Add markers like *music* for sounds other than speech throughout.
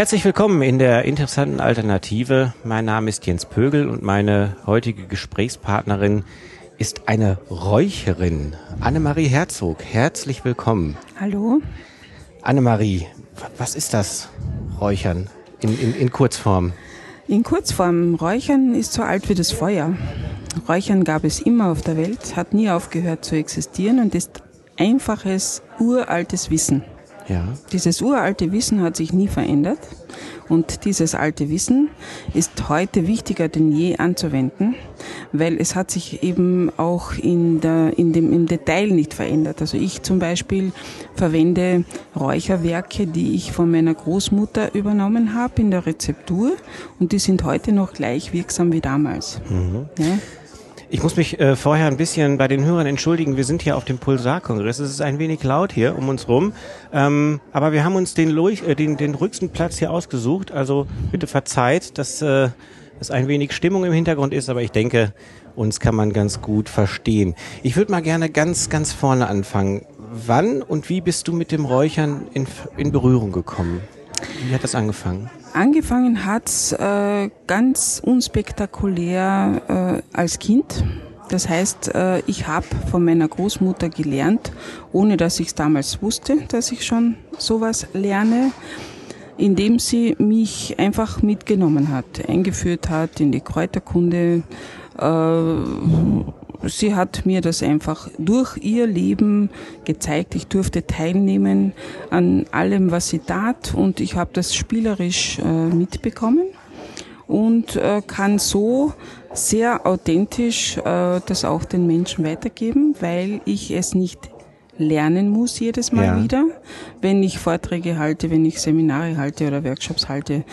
Herzlich willkommen in der interessanten Alternative. Mein Name ist Jens Pögel und meine heutige Gesprächspartnerin ist eine Räucherin, Annemarie Herzog. Herzlich willkommen. Hallo. Annemarie, was ist das Räuchern in, in, in Kurzform? In Kurzform, Räuchern ist so alt wie das Feuer. Räuchern gab es immer auf der Welt, hat nie aufgehört zu existieren und ist einfaches, uraltes Wissen. Ja. Dieses uralte Wissen hat sich nie verändert und dieses alte Wissen ist heute wichtiger denn je anzuwenden, weil es hat sich eben auch in der, in dem, im Detail nicht verändert. Also ich zum Beispiel verwende Räucherwerke, die ich von meiner Großmutter übernommen habe in der Rezeptur und die sind heute noch gleich wirksam wie damals. Mhm. Ja? Ich muss mich äh, vorher ein bisschen bei den Hörern entschuldigen. Wir sind hier auf dem Pulsar-Kongress. Es ist ein wenig laut hier um uns rum. Ähm, aber wir haben uns den, äh, den, den ruhigsten Platz hier ausgesucht. Also bitte verzeiht, dass äh, es ein wenig Stimmung im Hintergrund ist. Aber ich denke, uns kann man ganz gut verstehen. Ich würde mal gerne ganz, ganz vorne anfangen. Wann und wie bist du mit dem Räuchern in, in Berührung gekommen? Wie hat das angefangen? Angefangen hat's äh, ganz unspektakulär äh, als Kind. Das heißt, äh, ich habe von meiner Großmutter gelernt, ohne dass ich es damals wusste, dass ich schon sowas lerne, indem sie mich einfach mitgenommen hat, eingeführt hat in die Kräuterkunde, äh, sie hat mir das einfach durch ihr Leben gezeigt. Ich durfte teilnehmen an allem, was sie tat und ich habe das spielerisch äh, mitbekommen und äh, kann so sehr authentisch äh, das auch den Menschen weitergeben, weil ich es nicht lernen muss jedes Mal ja. wieder. Wenn ich Vorträge halte, wenn ich Seminare halte oder Workshops halte,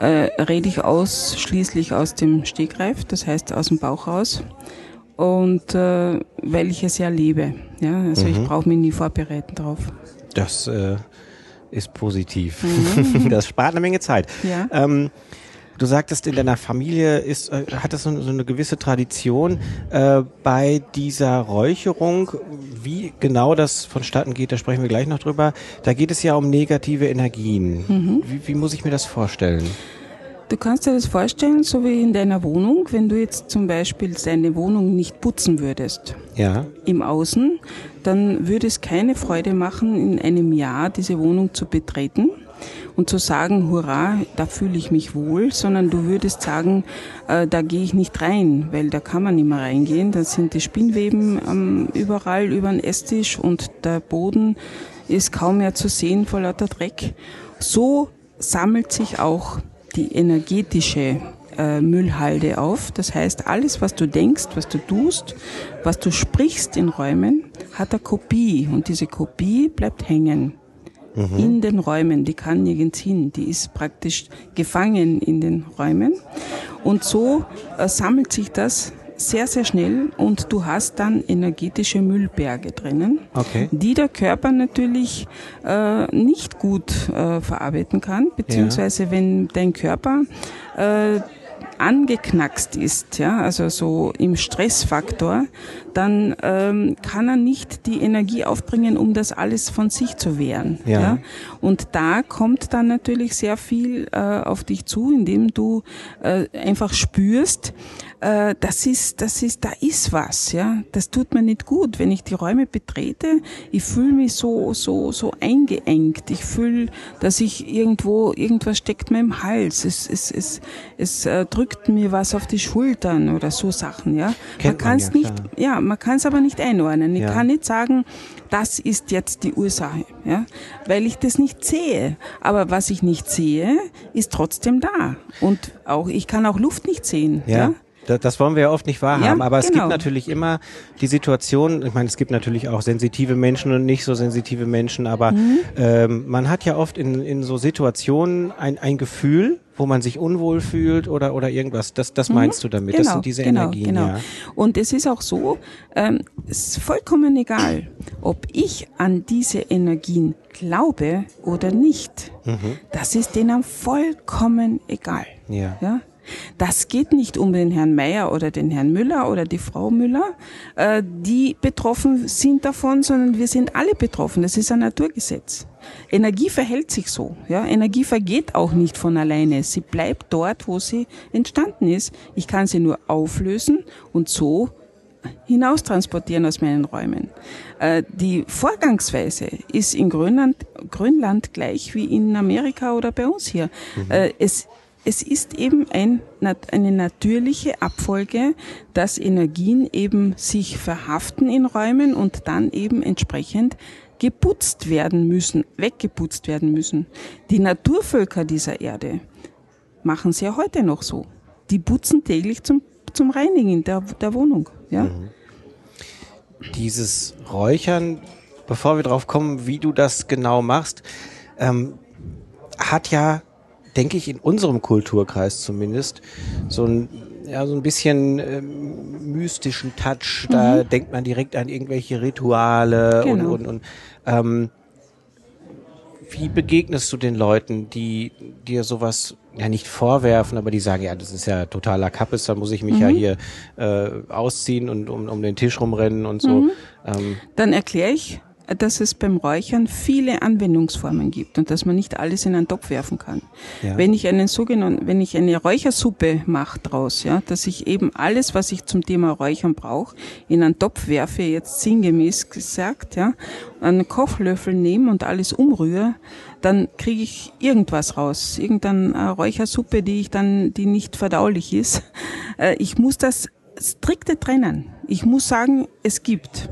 äh, rede ich ausschließlich aus dem Stegreif, das heißt aus dem Bauch raus und äh, weil ich es ja liebe. Ja, also mhm. ich brauche mich nie vorbereiten drauf. Das äh, ist positiv. Mhm. *laughs* Das spart eine Menge Zeit. Ja. Ähm, du sagtest, in deiner Familie ist, äh, hat es so, so, eine gewisse Tradition äh, bei dieser Räucherung. Wie genau das vonstatten geht, da sprechen wir gleich noch drüber. Da geht es ja um negative Energien. Mhm. Wie, wie muss ich mir das vorstellen? Du kannst dir das vorstellen, so wie in deiner Wohnung, wenn du jetzt zum Beispiel deine Wohnung nicht putzen würdest. Ja. Im Außen, dann würde es keine Freude machen, in einem Jahr diese Wohnung zu betreten und zu sagen, hurra, da fühle ich mich wohl, sondern du würdest sagen, äh, da gehe ich nicht rein, weil da kann man nicht mehr reingehen. Da sind die Spinnweben ähm, überall über den Esstisch und der Boden ist kaum mehr zu sehen vor lauter Dreck. So sammelt sich auch die energetische äh, Müllhalde auf. Das heißt, alles, was du denkst, was du tust, was du sprichst in Räumen, hat eine Kopie und diese Kopie bleibt hängen. Mhm. In den Räumen, die kann nirgends hin, die ist praktisch gefangen in den Räumen. Und so äh, sammelt sich das sehr, sehr schnell und du hast dann energetische Müllberge drinnen, okay. die der Körper natürlich äh, nicht gut äh, verarbeiten kann, beziehungsweise ja. wenn dein Körper äh, angeknackst ist, ja, also so im Stressfaktor, dann ähm, kann er nicht die Energie aufbringen, um das alles von sich zu wehren. Ja. ja? Und da kommt dann natürlich sehr viel äh, auf dich zu, indem du äh, einfach spürst, äh, das ist, das ist, da ist was, ja. Das tut mir nicht gut, wenn ich die Räume betrete. Ich fühle mich so, so, so eingeengt. Ich fühle, dass ich irgendwo, irgendwas steckt mir im Hals. Es, es, es, es äh, drückt mir was auf die Schultern oder so Sachen, ja. Kennt man kann es ja, nicht, ja, man kann es aber nicht einordnen. Ich ja. kann nicht sagen, das ist jetzt die Ursache, ja, weil ich das nicht sehe. Aber was ich nicht sehe, ist trotzdem da. Und auch, ich kann auch Luft nicht sehen, ja. ja? Das wollen wir ja oft nicht wahrhaben, ja, aber es genau. gibt natürlich immer die Situation, ich meine, es gibt natürlich auch sensitive Menschen und nicht so sensitive Menschen, aber mhm. ähm, man hat ja oft in, in so Situationen ein, ein Gefühl, wo man sich unwohl fühlt oder, oder irgendwas. Das, das mhm. meinst du damit? Genau, das sind diese genau, Energien. Genau. Ja. Und es ist auch so, ähm, es ist vollkommen egal, ob ich an diese Energien glaube oder nicht. Mhm. Das ist denen vollkommen egal. Ja. ja? Das geht nicht um den Herrn Meier oder den Herrn Müller oder die Frau Müller, äh, die betroffen sind davon, sondern wir sind alle betroffen. Das ist ein Naturgesetz. Energie verhält sich so. Ja? Energie vergeht auch nicht von alleine. Sie bleibt dort, wo sie entstanden ist. Ich kann sie nur auflösen und so hinaus transportieren aus meinen Räumen. Äh, die Vorgangsweise ist in Grönland, Grönland gleich wie in Amerika oder bei uns hier. Mhm. Äh, es, es ist eben ein, eine natürliche Abfolge, dass Energien eben sich verhaften in Räumen und dann eben entsprechend geputzt werden müssen, weggeputzt werden müssen. Die Naturvölker dieser Erde machen es ja heute noch so. Die putzen täglich zum, zum Reinigen der, der Wohnung. Ja? Mhm. Dieses Räuchern, bevor wir drauf kommen, wie du das genau machst, ähm, hat ja, denke ich, in unserem Kulturkreis zumindest so ein ja, so ein bisschen ähm, mystischen Touch. Da mhm. denkt man direkt an irgendwelche Rituale genau. und, und, und ähm, wie begegnest du den Leuten, die dir sowas ja nicht vorwerfen, aber die sagen, ja, das ist ja totaler Kappes, da muss ich mich mhm. ja hier äh, ausziehen und um, um den Tisch rumrennen und so. Mhm. Ähm. Dann erkläre ich, dass es beim Räuchern viele Anwendungsformen gibt und dass man nicht alles in einen Topf werfen kann. Ja. Wenn ich einen sogenannten, wenn ich eine Räuchersuppe mache draus, ja, dass ich eben alles, was ich zum Thema Räuchern brauche, in einen Topf werfe, jetzt sinngemäß gesagt, ja, einen Kochlöffel nehme und alles umrühre, dann kriege ich irgendwas raus, irgendeine Räuchersuppe, die ich dann, die nicht verdaulich ist. Äh, ich muss das strikte trennen. Ich muss sagen, es gibt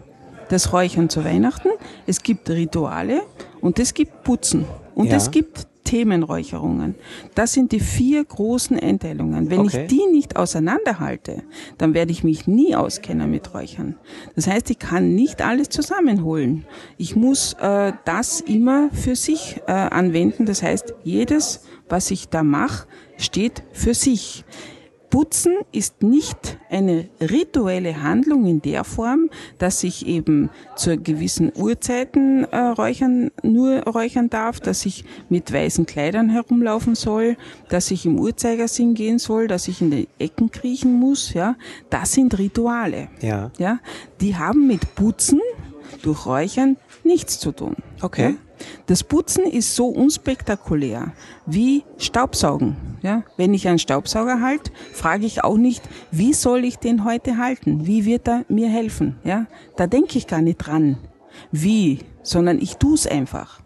das Räuchern zu Weihnachten, es gibt Rituale und es gibt Putzen und ja. es gibt Themenräucherungen. Das sind die vier großen Einteilungen. Wenn okay. ich die nicht auseinanderhalte, dann werde ich mich nie auskennen mit Räuchern. Das heißt, ich kann nicht alles zusammenholen. Ich muss äh, das immer für sich äh, anwenden. Das heißt, jedes, was ich da mache, steht für sich. Putzen ist nicht eine rituelle Handlung in der Form, dass ich eben zu gewissen Uhrzeiten äh, räuchern, nur räuchern darf, dass ich mit weißen Kleidern herumlaufen soll, dass ich im Uhrzeigersinn gehen soll, dass ich in die Ecken kriechen muss, ja. Das sind Rituale. Ja. Ja. Die haben mit Putzen durch Räuchern nichts zu tun. Okay. Ja? Das Putzen ist so unspektakulär wie Staubsaugen. Ja? Wenn ich einen Staubsauger halte, frage ich auch nicht, wie soll ich den heute halten? Wie wird er mir helfen? Ja? Da denke ich gar nicht dran, wie, sondern ich tue es einfach.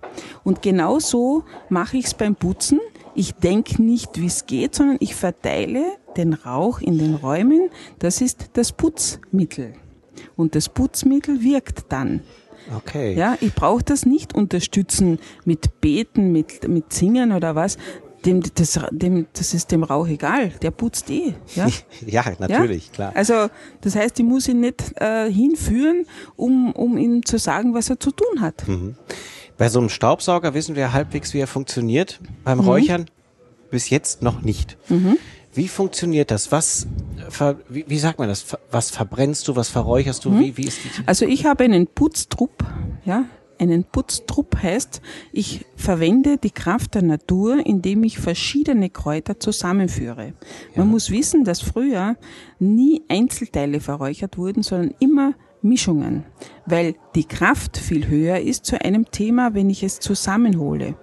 Und genau so mache ich es beim Putzen. Ich denke nicht, wie es geht, sondern ich verteile den Rauch in den Räumen. Das ist das Putzmittel. Und das Putzmittel wirkt dann. Okay. Ja, ich brauche das nicht unterstützen mit Beten, mit, mit Singen oder was. Dem, das, dem, das ist dem Rauch egal, der putzt eh. Ja, *laughs* ja natürlich, ja? klar. Also das heißt, ich muss ihn nicht äh, hinführen, um, um ihm zu sagen, was er zu tun hat. Mhm. Bei so einem Staubsauger wissen wir halbwegs, wie er funktioniert. Beim mhm. Räuchern bis jetzt noch nicht. Mhm. Wie funktioniert das? Was, ver, wie, wie, sagt man das? Was verbrennst du? Was verräucherst du? Hm. Wie, wie ist die? Also ich habe einen Putztrupp, ja, einen Putztrupp heißt, ich verwende die Kraft der Natur, indem ich verschiedene Kräuter zusammenführe. Ja. Man muss wissen, dass früher nie Einzelteile verräuchert wurden, sondern immer Mischungen, weil die Kraft viel höher ist zu einem Thema, wenn ich es zusammenhole.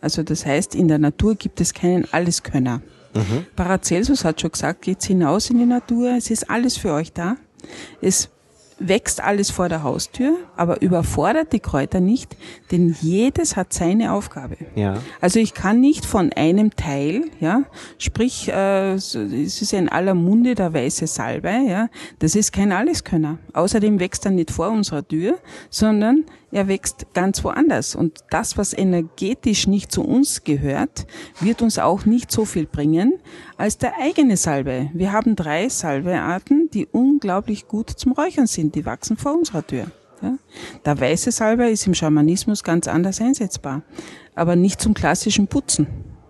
Also das heißt, in der Natur gibt es keinen Alleskönner. Mhm. Paracelsus hat schon gesagt, geht's hinaus in die Natur, es ist alles für euch da. Es wächst alles vor der Haustür, aber überfordert die Kräuter nicht, denn jedes hat seine Aufgabe. Ja. Also ich kann nicht von einem Teil, ja, sprich, äh, es ist in aller Munde der weiße Salbei, ja, das ist kein Alleskönner. Außerdem wächst er nicht vor unserer Tür, sondern er wächst ganz woanders. Und das, was energetisch nicht zu uns gehört, wird uns auch nicht so viel bringen als der eigene Salbe. Wir haben drei Salbearten, die unglaublich gut zum Räuchern sind. Die wachsen vor unserer Tür. Ja? Der weiße Salbe ist im Schamanismus ganz anders einsetzbar, aber nicht zum klassischen Putzen.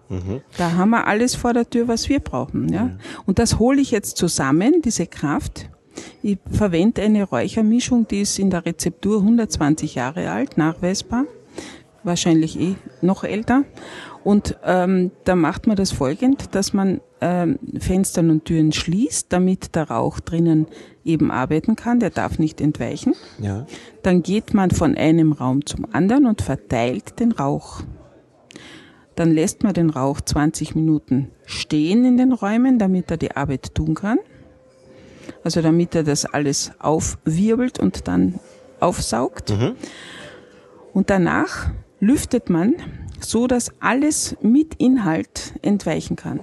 Mhm. Da haben wir alles vor der Tür, was wir brauchen. Ja? Mhm. Und das hole ich jetzt zusammen, diese Kraft, ich verwende eine Räuchermischung, die ist in der Rezeptur 120 Jahre alt, nachweisbar. wahrscheinlich eh noch älter. Und ähm, da macht man das folgend, dass man ähm, Fenster und Türen schließt, damit der Rauch drinnen eben arbeiten kann. Der darf nicht entweichen. Ja. Dann geht man von einem Raum zum anderen und verteilt den Rauch. Dann lässt man den Rauch 20 Minuten stehen in den Räumen, damit er die Arbeit tun kann. Also damit er das alles aufwirbelt und dann aufsaugt. Mhm. Und danach lüftet man so, dass alles mit Inhalt entweichen kann.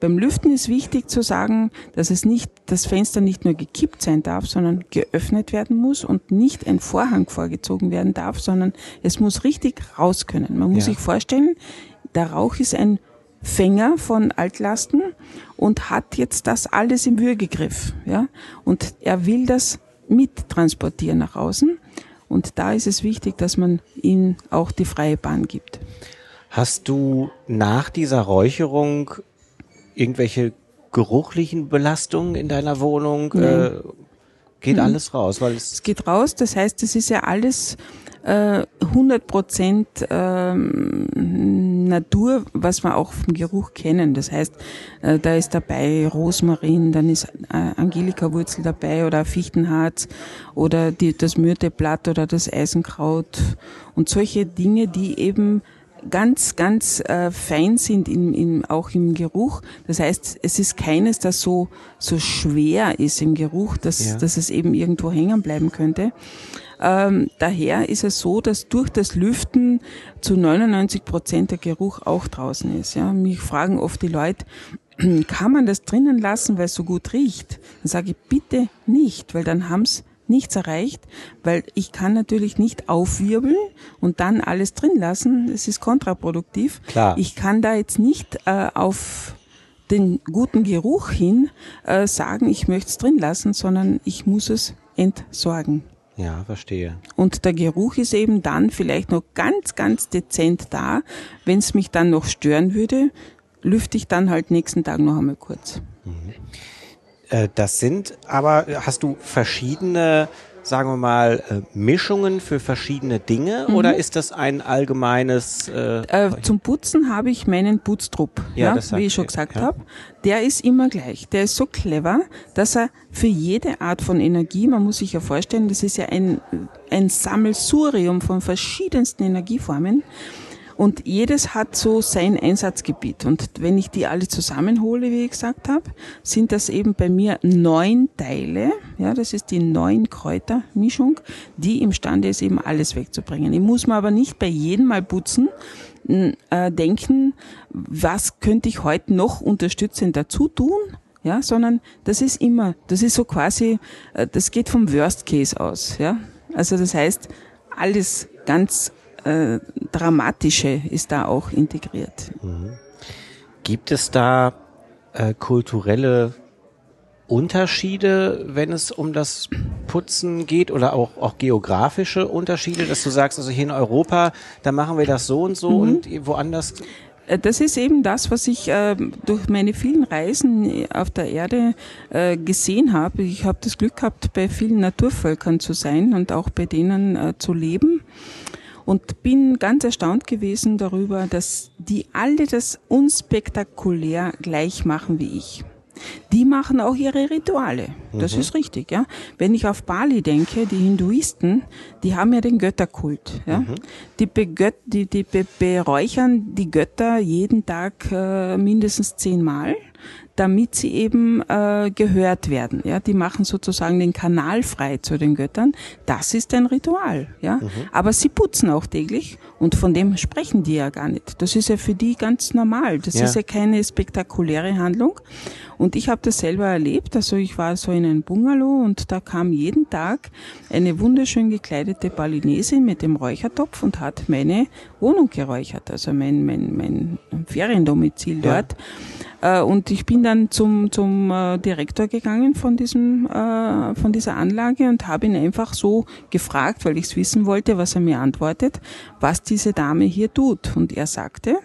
Beim Lüften ist wichtig zu sagen, dass es nicht, das Fenster nicht nur gekippt sein darf, sondern geöffnet werden muss und nicht ein Vorhang vorgezogen werden darf, sondern es muss richtig raus können. Man muss Ja. sich vorstellen, der Rauch ist ein Fänger von Altlasten und hat jetzt das alles im Würgegriff, ja. Und er will das mittransportieren nach außen. Und da ist es wichtig, dass man ihm auch die freie Bahn gibt. Hast du nach dieser Räucherung irgendwelche geruchlichen Belastungen in deiner Wohnung? Äh, geht alles raus, weil es Es geht raus, das heißt, es ist ja alles äh, 100 Prozent ähm, Natur, was wir auch vom Geruch kennen. Das heißt, äh, da ist dabei Rosmarin, dann ist äh, Angelika-Wurzel dabei oder Fichtenharz oder die, das Myrteblatt oder das Eisenkraut und solche Dinge, die eben ganz, ganz äh, fein sind im, im, auch im Geruch. Das heißt, es ist keines, das so, so schwer ist im Geruch, dass, Ja. dass es eben irgendwo hängen bleiben könnte. Ähm, daher ist es so, dass durch das Lüften zu 99 Prozent der Geruch auch draußen ist. Ja, mich fragen oft die Leute, *clears throat* kann man das drinnen lassen, weil es so gut riecht? Dann sage ich bitte nicht, weil dann haben's nichts erreicht, weil ich kann natürlich nicht aufwirbeln und dann alles drin lassen. Das ist kontraproduktiv. Klar. Ich kann da jetzt nicht äh, auf den guten Geruch hin äh, sagen, ich möchte es drin lassen, sondern ich muss es entsorgen. Ja, verstehe. Und der Geruch ist eben dann vielleicht noch ganz, ganz dezent da. Wenn es mich dann noch stören würde, lüfte ich dann halt nächsten Tag noch einmal kurz. Äh, das sind aber, hast du verschiedene, sagen wir mal, äh, Mischungen für verschiedene Dinge Mhm. oder ist das ein allgemeines? Äh, Äh, zum Putzen habe ich meinen Putztrupp, Ja, ja, wie ich schon gesagt ja. habe. Der ist immer gleich. Der ist so clever, dass er für jede Art von Energie, man muss sich ja vorstellen, das ist ja ein, ein Sammelsurium von verschiedensten Energieformen. Und jedes hat so sein Einsatzgebiet. Und wenn ich die alle zusammenhole, wie ich gesagt habe, sind das eben bei mir neun Teile. Ja, das ist die neun Kräutermischung, die imstande ist, eben alles wegzubringen. Ich muss mir aber nicht bei jedem Mal putzen äh, denken, was könnte ich heute noch unterstützend dazu tun? Ja, sondern das ist immer, das ist so quasi, äh, das geht vom Worst Case aus. Ja, also das heißt, alles ganz äh, Dramatische ist da auch integriert. gibt es da äh, kulturelle Unterschiede, wenn es um das Putzen geht oder auch, auch geografische Unterschiede, dass du sagst, also hier in Europa, da machen wir das so und so und woanders Äh, Das ist eben das, was ich äh, durch meine vielen Reisen auf der Erde äh, gesehen habe. Ich habe das Glück gehabt, bei vielen Naturvölkern zu sein und auch bei denen äh, zu leben. Und bin ganz erstaunt gewesen darüber, dass die alle das unspektakulär gleich machen wie ich. Die machen auch ihre Rituale. Das ist richtig, ja. Wenn ich auf Bali denke, die Hinduisten, die haben ja den Götterkult, ja. Die, begöt die, die be beräuchern die Götter jeden Tag äh, mindestens zehnmal, damit sie eben äh, gehört werden, ja. Die machen sozusagen den Kanal frei zu den Göttern. Das ist ein Ritual, ja. Aber sie putzen auch täglich und von dem sprechen die ja gar nicht. Das ist ja für die ganz normal. Das Ja. ist ja keine spektakuläre Handlung. Und ich habe das selber erlebt. Also ich war so in einem Bungalow und da kam jeden Tag eine wunderschön gekleidete Balinesin mit dem Räuchertopf und hat meine Wohnung geräuchert, also mein, mein, mein Feriendomizil Ja. dort. Äh, Und ich bin dann zum, zum äh, Direktor gegangen von diesem, äh, von dieser Anlage und habe ihn einfach so gefragt, weil ich es wissen wollte, was er mir antwortet, was diese Dame hier tut. Und er sagte,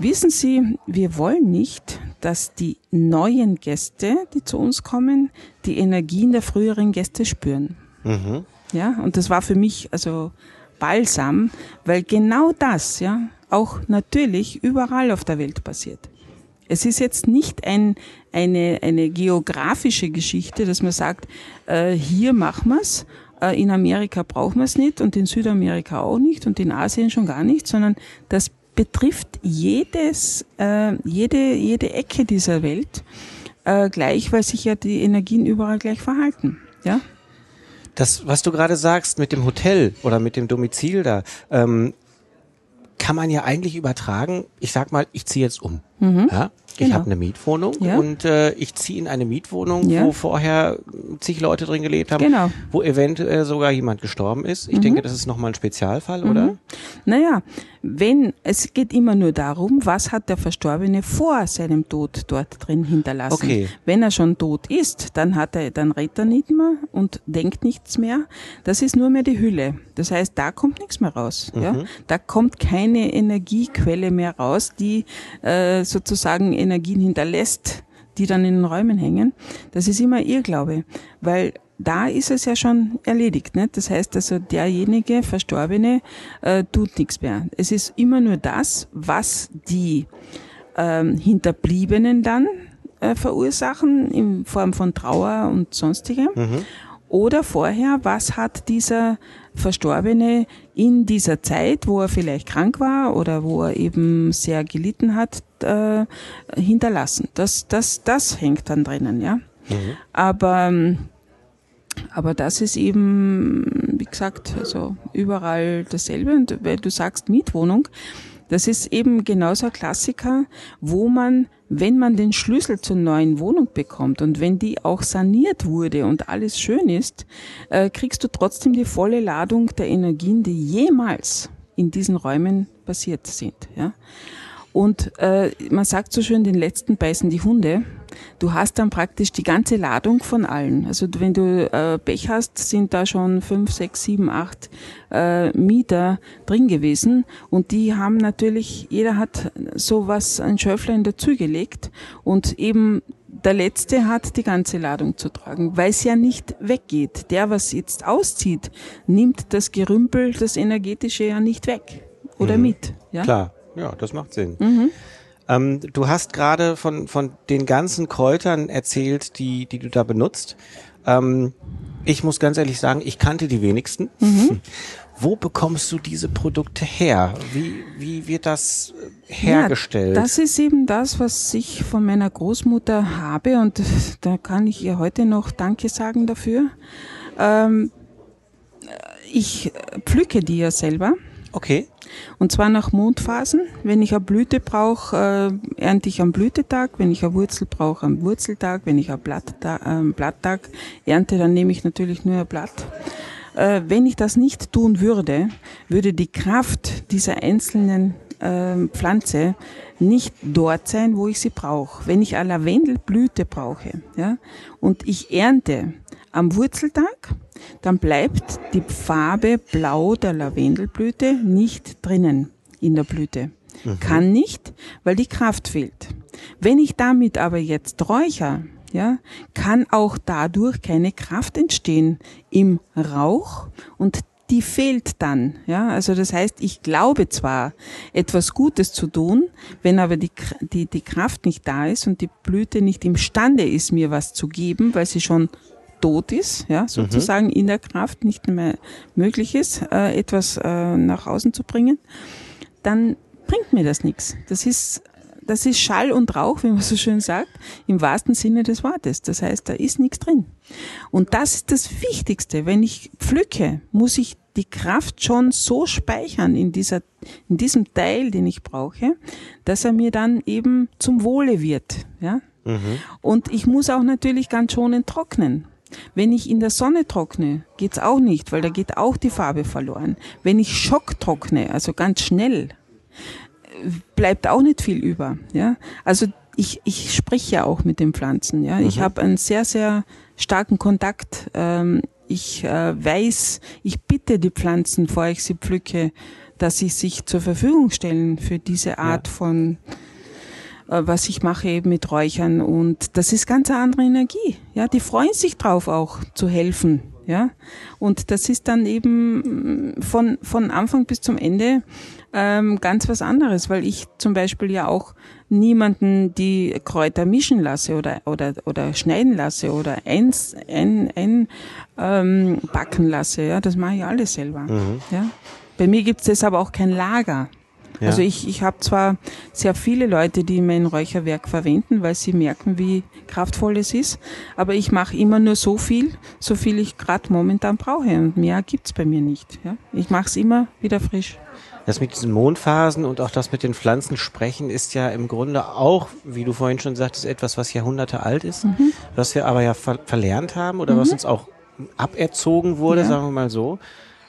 Wissen Sie, wir wollen nicht, dass die neuen Gäste, die zu uns kommen, die Energien der früheren Gäste spüren. Mhm. Ja, und das war für mich also Balsam, weil genau das, ja, auch natürlich überall auf der Welt passiert. Es ist jetzt nicht ein, eine, eine geografische Geschichte, dass man sagt, äh, hier machen wir's, äh, in Amerika brauchen wir es nicht und in Südamerika auch nicht und in Asien schon gar nicht, sondern das betrifft jedes, äh, jede, jede Ecke dieser Welt äh, gleich, weil sich ja die Energien überall gleich verhalten. Ja? Das, was du gerade sagst mit dem Hotel oder mit dem Domizil da, ähm, kann man ja eigentlich übertragen. Ich sag mal, ich ziehe jetzt um. Mhm. Ja? Ich genau. habe eine Mietwohnung ja. und äh, ich ziehe in eine Mietwohnung, ja. wo vorher zig Leute drin gelebt haben, genau. wo eventuell sogar jemand gestorben ist. Ich mhm. denke, das ist nochmal ein Spezialfall, mhm. oder? Naja, wenn, es geht immer nur darum, was hat der Verstorbene vor seinem Tod dort drin hinterlassen. Okay. Wenn er schon tot ist, dann hat er, dann redet er nicht mehr und denkt nichts mehr. Das ist nur mehr die Hülle. Das heißt, da kommt nichts mehr raus. Mhm. Ja? Da kommt keine Energiequelle mehr raus, die äh, sozusagen Energien hinterlässt, die dann in den Räumen hängen. Das ist immer Irrglaube, weil da ist es ja schon erledigt. Nicht? Das heißt also, derjenige Verstorbene äh, tut nichts mehr. Es ist immer nur das, was die ähm, Hinterbliebenen dann äh, verursachen in Form von Trauer und sonstigem. Mhm. Oder vorher, was hat dieser Verstorbene in dieser Zeit, wo er vielleicht krank war oder wo er eben sehr gelitten hat, äh, hinterlassen. Das, das, das hängt dann drinnen, ja. Mhm. Aber ähm, aber das ist eben, wie gesagt, also überall dasselbe. Und weil du sagst Mietwohnung, das ist eben genauso ein Klassiker, wo man, wenn man den Schlüssel zur neuen Wohnung bekommt und wenn die auch saniert wurde und alles schön ist, äh, kriegst du trotzdem die volle Ladung der Energien, die jemals in diesen Räumen passiert sind. Ja? Und äh, man sagt so schön, den letzten beißen die Hunde. Du hast dann praktisch die ganze Ladung von allen. Also wenn du äh, Pech hast, sind da schon fünf, sechs, sieben, acht äh, Mieter drin gewesen. Und die haben natürlich, jeder hat sowas, ein Schöfflein dazugelegt. Und eben der Letzte hat die ganze Ladung zu tragen, weil es ja nicht weggeht. Der, was jetzt auszieht, nimmt das Gerümpel, das Energetische ja nicht weg oder mhm. mit. Ja? Klar. Ja, das macht Sinn. Mhm. Ähm, du hast gerade von, von den ganzen Kräutern erzählt, die, die du da benutzt. Ähm, ich muss ganz ehrlich sagen, ich kannte die wenigsten. Mhm. *laughs* Wo bekommst du diese Produkte her? Wie, wie wird das äh, hergestellt? Ja, das ist eben das, was ich von meiner Großmutter habe und *laughs* da kann ich ihr heute noch Danke sagen dafür. Ähm, ich pflücke die ja selber. Okay. Und zwar nach Mondphasen. Wenn ich eine Blüte brauche, äh, ernte ich am Blütetag. Wenn ich eine Wurzel brauche, am Wurzeltag. Wenn ich einen Blatttag, äh, Blatttag ernte, dann nehme ich natürlich nur ein Blatt. Äh, wenn ich das nicht tun würde, würde die Kraft dieser einzelnen äh, Pflanze nicht dort sein, wo ich sie brauche. Wenn ich eine Lavendelblüte brauche, ja, und ich ernte am Wurzeltag, dann bleibt die Farbe blau der Lavendelblüte nicht drinnen in der Blüte. Mhm. Kann nicht, weil die Kraft fehlt. Wenn ich damit aber jetzt räucher, ja, kann auch dadurch keine Kraft entstehen im Rauch und die fehlt dann. Ja, also das heißt, ich glaube zwar, etwas Gutes zu tun, wenn aber die, die, die Kraft nicht da ist und die Blüte nicht imstande ist, mir was zu geben, weil sie schon tot ist, ja, sozusagen mhm. in der Kraft nicht mehr möglich ist, äh, etwas äh, nach außen zu bringen, dann bringt mir das nichts. Das ist das ist Schall und Rauch, wie man so schön sagt, im wahrsten Sinne des Wortes. Das heißt, da ist nichts drin. Und das ist das Wichtigste. Wenn ich pflücke, muss ich die Kraft schon so speichern in dieser, in diesem Teil, den ich brauche, dass er mir dann eben zum Wohle wird, ja. Mhm. Und ich muss auch natürlich ganz schonend trocknen. Wenn ich in der Sonne trockne, geht's auch nicht, weil da geht auch die Farbe verloren. Wenn ich Schock trockne, also ganz schnell, bleibt auch nicht viel über. Ja, also ich, ich spreche ja auch mit den Pflanzen. Ja, mhm. ich habe einen sehr sehr starken Kontakt. Ähm, ich äh, weiß, ich bitte die Pflanzen, bevor ich sie pflücke, dass sie sich zur Verfügung stellen für diese Art ja. von was ich mache eben mit Räuchern und das ist ganz eine andere Energie. Ja, die freuen sich drauf auch zu helfen. Ja, und das ist dann eben von, von Anfang bis zum Ende ähm, ganz was anderes, weil ich zum Beispiel ja auch niemanden die Kräuter mischen lasse oder, oder, oder schneiden lasse oder eins, ein, ein ähm, backen lasse. Ja, das mache ich alles selber. Mhm. Ja. Bei mir gibt es deshalb auch kein Lager. Ja. Also ich, ich habe zwar sehr viele Leute, die mein Räucherwerk verwenden, weil sie merken, wie kraftvoll es ist, aber ich mache immer nur so viel, so viel ich gerade momentan brauche und mehr gibt's bei mir nicht. Ja? Ich mache es immer wieder frisch. Das mit diesen Mondphasen und auch das mit den Pflanzen sprechen ist ja im Grunde auch, wie du vorhin schon sagtest, etwas, was Jahrhunderte alt ist, mhm. was wir aber ja ver verlernt haben oder mhm. was uns auch aberzogen wurde, ja. sagen wir mal so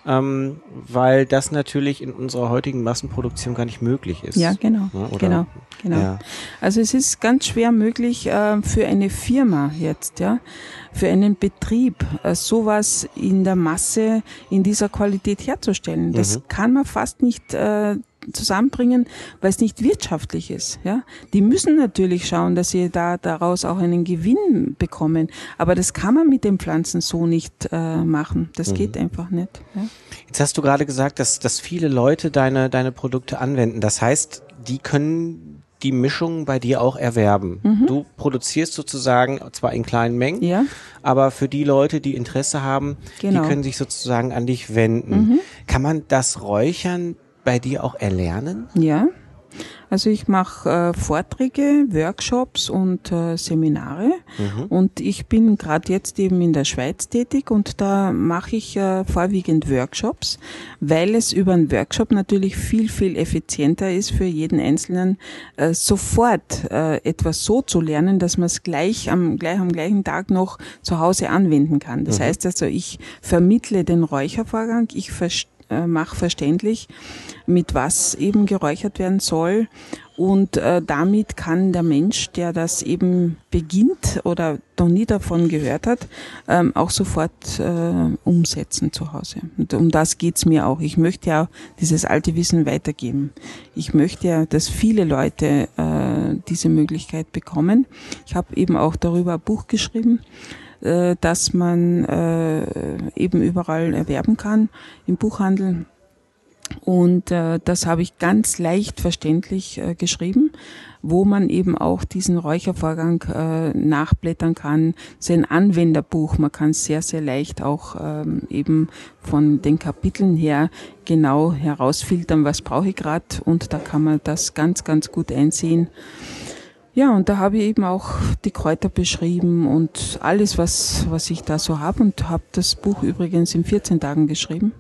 ähm, weil das natürlich in unserer heutigen Massenproduktion gar nicht möglich ist. Ja, genau, ja, genau, genau. Ja. Also es ist ganz schwer möglich äh, für eine Firma jetzt, ja, für einen Betrieb äh, sowas in der Masse in dieser Qualität herzustellen. Das mhm. kann man fast nicht äh, zusammenbringen, weil es nicht wirtschaftlich ist. Ja, die müssen natürlich schauen, dass sie da daraus auch einen Gewinn bekommen. Aber das kann man mit den Pflanzen so nicht äh, machen. Das mhm. geht einfach nicht. Ja? Jetzt hast du gerade gesagt, dass dass viele Leute deine deine Produkte anwenden. Das heißt, die können die Mischung bei dir auch erwerben. Mhm. Du produzierst sozusagen zwar in kleinen Mengen, ja. aber für die Leute, die Interesse haben, genau. die können sich sozusagen an dich wenden. Mhm. Kann man das Räuchern bei dir auch erlernen? Ja. Also ich mache äh, Vorträge, Workshops und äh, Seminare mhm. und ich bin gerade jetzt eben in der Schweiz tätig und da mache ich äh, vorwiegend Workshops, weil es über einen Workshop natürlich viel, viel effizienter ist für jeden Einzelnen, äh, sofort äh, etwas so zu lernen, dass man es gleich am, gleich am gleichen Tag noch zu Hause anwenden kann. Das mhm. heißt also, ich vermittle den Räuchervorgang, ich verstehe äh, mach verständlich, mit was eben geräuchert werden soll. Und äh, damit kann der Mensch, der das eben beginnt oder noch nie davon gehört hat, ähm, auch sofort äh, umsetzen zu Hause. Und um das geht's mir auch. Ich möchte ja dieses alte Wissen weitergeben. Ich möchte ja, dass viele Leute äh, diese Möglichkeit bekommen. Ich habe eben auch darüber ein Buch geschrieben äh, dass man äh, eben überall erwerben kann im Buchhandel. Und äh, das habe ich ganz leicht verständlich äh, geschrieben, wo man eben auch diesen Räuchervorgang äh, nachblättern kann. Es ist ein Anwenderbuch, man kann sehr, sehr leicht auch ähm, eben von den Kapiteln her genau herausfiltern, was brauche ich gerade und da kann man das ganz, ganz gut einsehen. Ja, und da habe ich eben auch die Kräuter beschrieben und alles, was, was ich da so habe und habe das Buch übrigens in 14 Tagen geschrieben,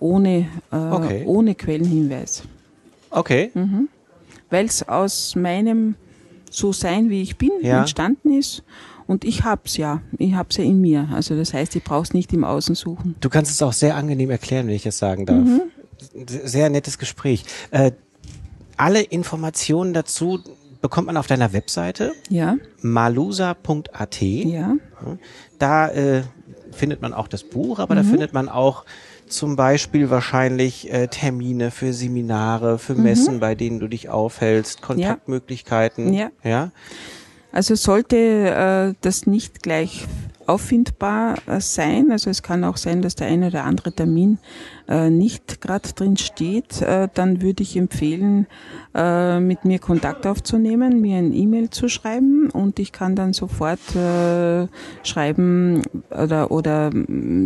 ohne, äh, okay. ohne Quellenhinweis. Okay. Mhm. Weil es aus meinem so sein, wie ich bin, ja. entstanden ist. Und ich hab's ja, ich hab's ja in mir. Also das heißt, ich brauch's nicht im Außen suchen. Du kannst es auch sehr angenehm erklären, wenn ich das sagen darf. Mhm. Sehr nettes Gespräch. Äh, alle Informationen dazu bekommt man auf deiner Webseite. Ja. malusa.at. Ja. Da äh, findet man auch das Buch, aber mhm. da findet man auch zum Beispiel wahrscheinlich äh, Termine für Seminare, für Messen, mhm. bei denen du dich aufhältst, Kontaktmöglichkeiten. Ja. ja? Also sollte äh, das nicht gleich auffindbar äh, sein. Also es kann auch sein, dass der eine oder andere Termin äh, nicht gerade drin steht. Äh, dann würde ich empfehlen, mit mir Kontakt aufzunehmen, mir ein E-Mail zu schreiben und ich kann dann sofort schreiben oder, oder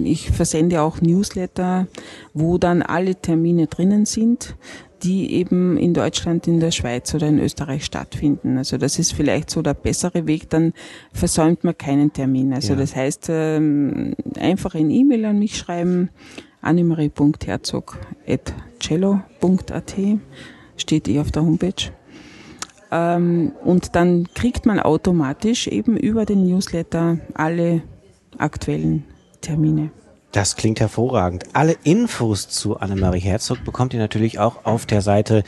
ich versende auch Newsletter, wo dann alle Termine drinnen sind die eben in Deutschland, in der Schweiz oder in Österreich stattfinden. Also das ist vielleicht so der bessere Weg, dann versäumt man keinen Termin. Also ja. das heißt, ähm, einfach ein E-Mail an mich schreiben, annemarie.herzog.cello.at, steht eh auf der Homepage. Ähm, und dann kriegt man automatisch eben über den Newsletter alle aktuellen Termine. Das klingt hervorragend. Alle Infos zu Annemarie Herzog bekommt ihr natürlich auch auf der Seite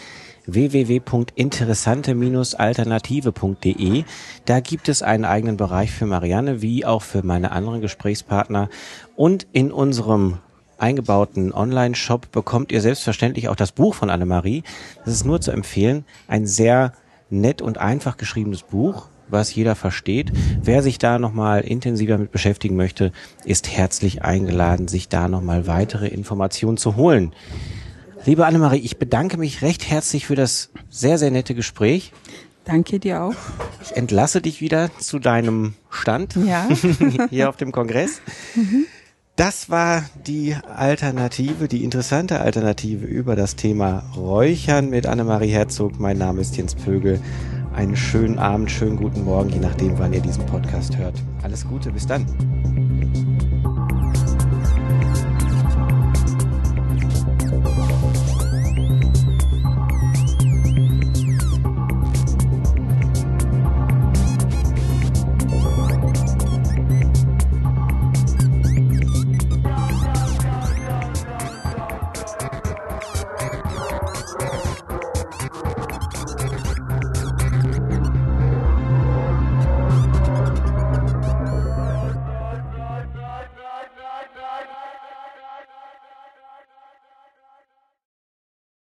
www.interessante-alternative.de. Da gibt es einen eigenen Bereich für Marianne wie auch für meine anderen Gesprächspartner. Und in unserem eingebauten Online-Shop bekommt ihr selbstverständlich auch das Buch von Annemarie. Das ist nur zu empfehlen. Ein sehr nett und einfach geschriebenes Buch was jeder versteht. Wer sich da nochmal intensiver mit beschäftigen möchte, ist herzlich eingeladen, sich da nochmal weitere Informationen zu holen. Liebe Annemarie, ich bedanke mich recht herzlich für das sehr, sehr nette Gespräch. Danke dir auch. Ich entlasse dich wieder zu deinem Stand ja. *laughs* hier auf dem Kongress. Mhm. Das war die Alternative, die interessante Alternative über das Thema Räuchern mit Annemarie Herzog. Mein Name ist Jens Pögel. Einen schönen Abend, schönen guten Morgen, je nachdem, wann ihr diesen Podcast hört. Alles Gute, bis dann.